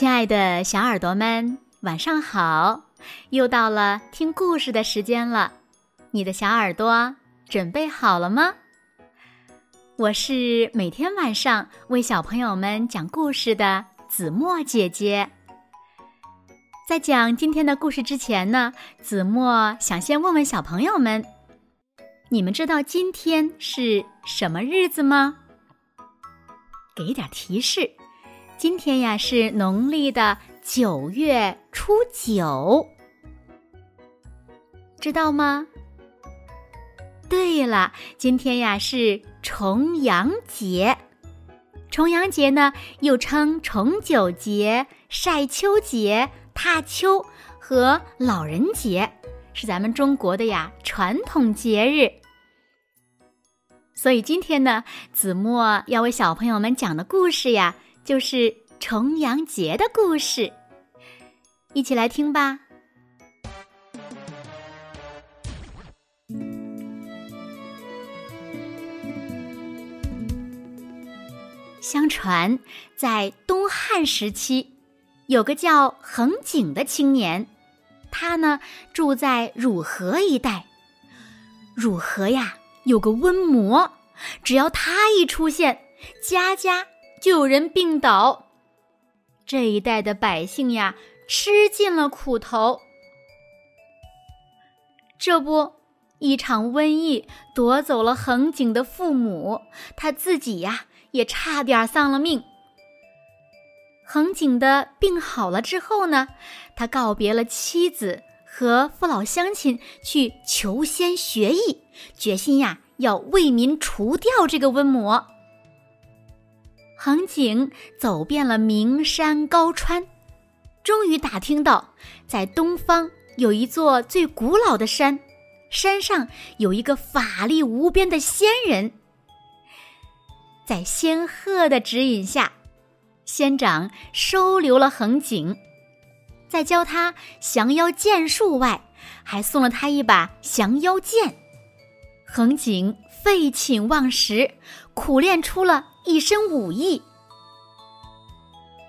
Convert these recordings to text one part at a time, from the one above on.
亲爱的小耳朵们，晚上好！又到了听故事的时间了，你的小耳朵准备好了吗？我是每天晚上为小朋友们讲故事的子墨姐姐。在讲今天的故事之前呢，子墨想先问问小朋友们：你们知道今天是什么日子吗？给点提示。今天呀是农历的九月初九，知道吗？对了，今天呀是重阳节。重阳节呢又称重九节、晒秋节、踏秋和老人节，是咱们中国的呀传统节日。所以今天呢，子墨要为小朋友们讲的故事呀。就是重阳节的故事，一起来听吧。相传，在东汉时期，有个叫恒景的青年，他呢住在汝河一带。汝河呀，有个瘟魔，只要他一出现，家家。就有人病倒，这一带的百姓呀，吃尽了苦头。这不，一场瘟疫夺走了恒景的父母，他自己呀，也差点丧了命。恒景的病好了之后呢，他告别了妻子和父老乡亲，去求仙学艺，决心呀，要为民除掉这个瘟魔。恒景走遍了名山高川，终于打听到，在东方有一座最古老的山，山上有一个法力无边的仙人。在仙鹤的指引下，仙长收留了恒景，在教他降妖剑术外，还送了他一把降妖剑。恒景废寝忘食，苦练出了。一身武艺。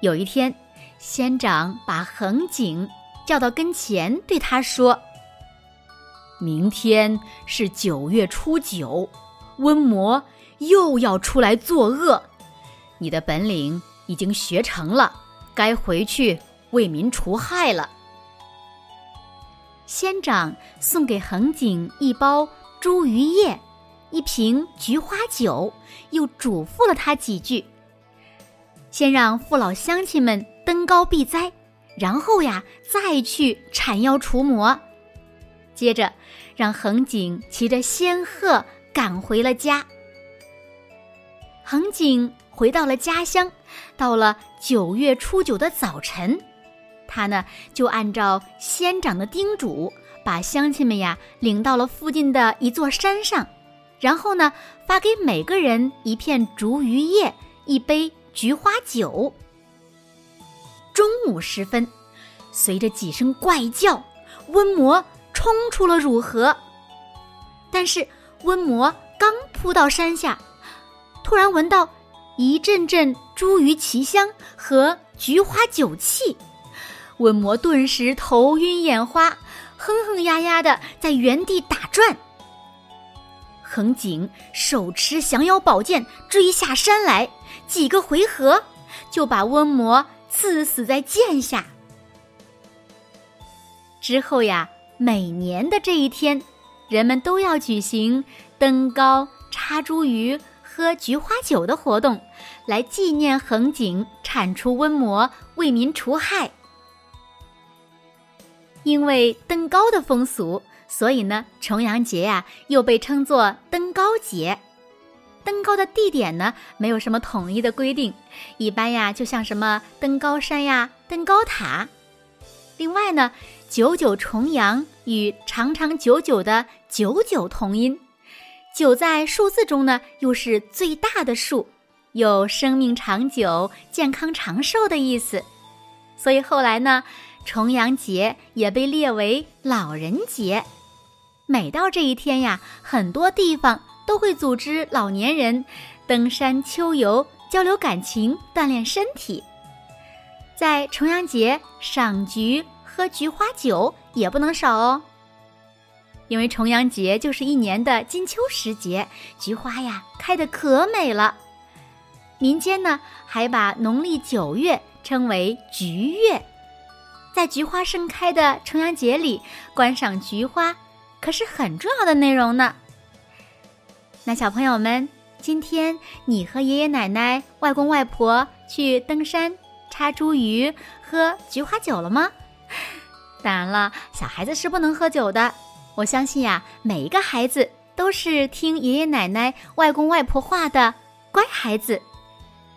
有一天，仙长把恒景叫到跟前，对他说：“明天是九月初九，瘟魔又要出来作恶。你的本领已经学成了，该回去为民除害了。”仙长送给恒景一包茱萸叶。一瓶菊花酒，又嘱咐了他几句：先让父老乡亲们登高避灾，然后呀，再去铲妖除魔。接着，让恒景骑着仙鹤赶回了家。恒景回到了家乡，到了九月初九的早晨，他呢就按照仙长的叮嘱，把乡亲们呀领到了附近的一座山上。然后呢，发给每个人一片竹鱼叶，一杯菊花酒。中午时分，随着几声怪叫，瘟魔冲出了汝河。但是瘟魔刚扑到山下，突然闻到一阵阵茱萸奇香和菊花酒气，瘟魔顿时头晕眼花，哼哼呀呀的在原地打转。恒景手持降妖宝剑追下山来，几个回合就把瘟魔刺死在剑下。之后呀，每年的这一天，人们都要举行登高、插茱萸、喝菊花酒的活动，来纪念恒景铲除瘟魔、为民除害。因为登高的风俗。所以呢，重阳节呀又被称作登高节。登高的地点呢没有什么统一的规定，一般呀就像什么登高山呀、登高塔。另外呢，九九重阳与长长久久的九九同音，九在数字中呢又是最大的数，有生命长久、健康长寿的意思。所以后来呢，重阳节也被列为老人节。每到这一天呀，很多地方都会组织老年人登山秋游，交流感情，锻炼身体。在重阳节赏菊、喝菊花酒也不能少哦。因为重阳节就是一年的金秋时节，菊花呀开得可美了。民间呢还把农历九月称为菊月，在菊花盛开的重阳节里观赏菊花，可是很重要的内容呢。那小朋友们，今天你和爷爷奶奶、外公外婆去登山、插茱萸、喝菊花酒了吗？当然了，小孩子是不能喝酒的。我相信呀，每一个孩子都是听爷爷奶奶、外公外婆话的乖孩子，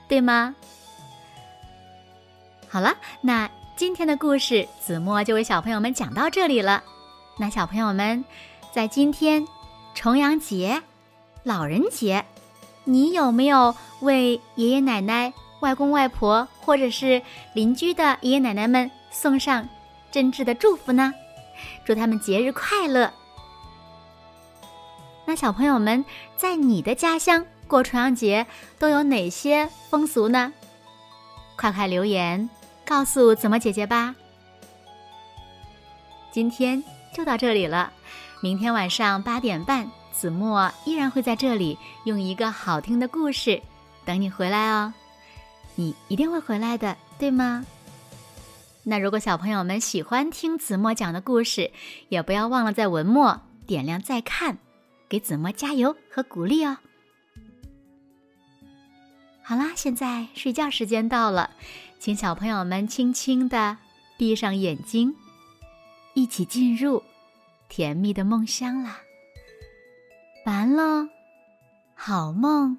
对吗？好了，那今天的故事子墨就为小朋友们讲到这里了。那小朋友们，在今天重阳节。老人节，你有没有为爷爷奶奶、外公外婆或者是邻居的爷爷奶奶们送上真挚的祝福呢？祝他们节日快乐。那小朋友们在你的家乡过重阳节都有哪些风俗呢？快快留言告诉怎么姐姐吧。今天就到这里了，明天晚上八点半。子墨依然会在这里用一个好听的故事等你回来哦，你一定会回来的，对吗？那如果小朋友们喜欢听子墨讲的故事，也不要忘了在文末点亮再看，给子墨加油和鼓励哦。好啦，现在睡觉时间到了，请小朋友们轻轻的闭上眼睛，一起进入甜蜜的梦乡啦。完了，好梦。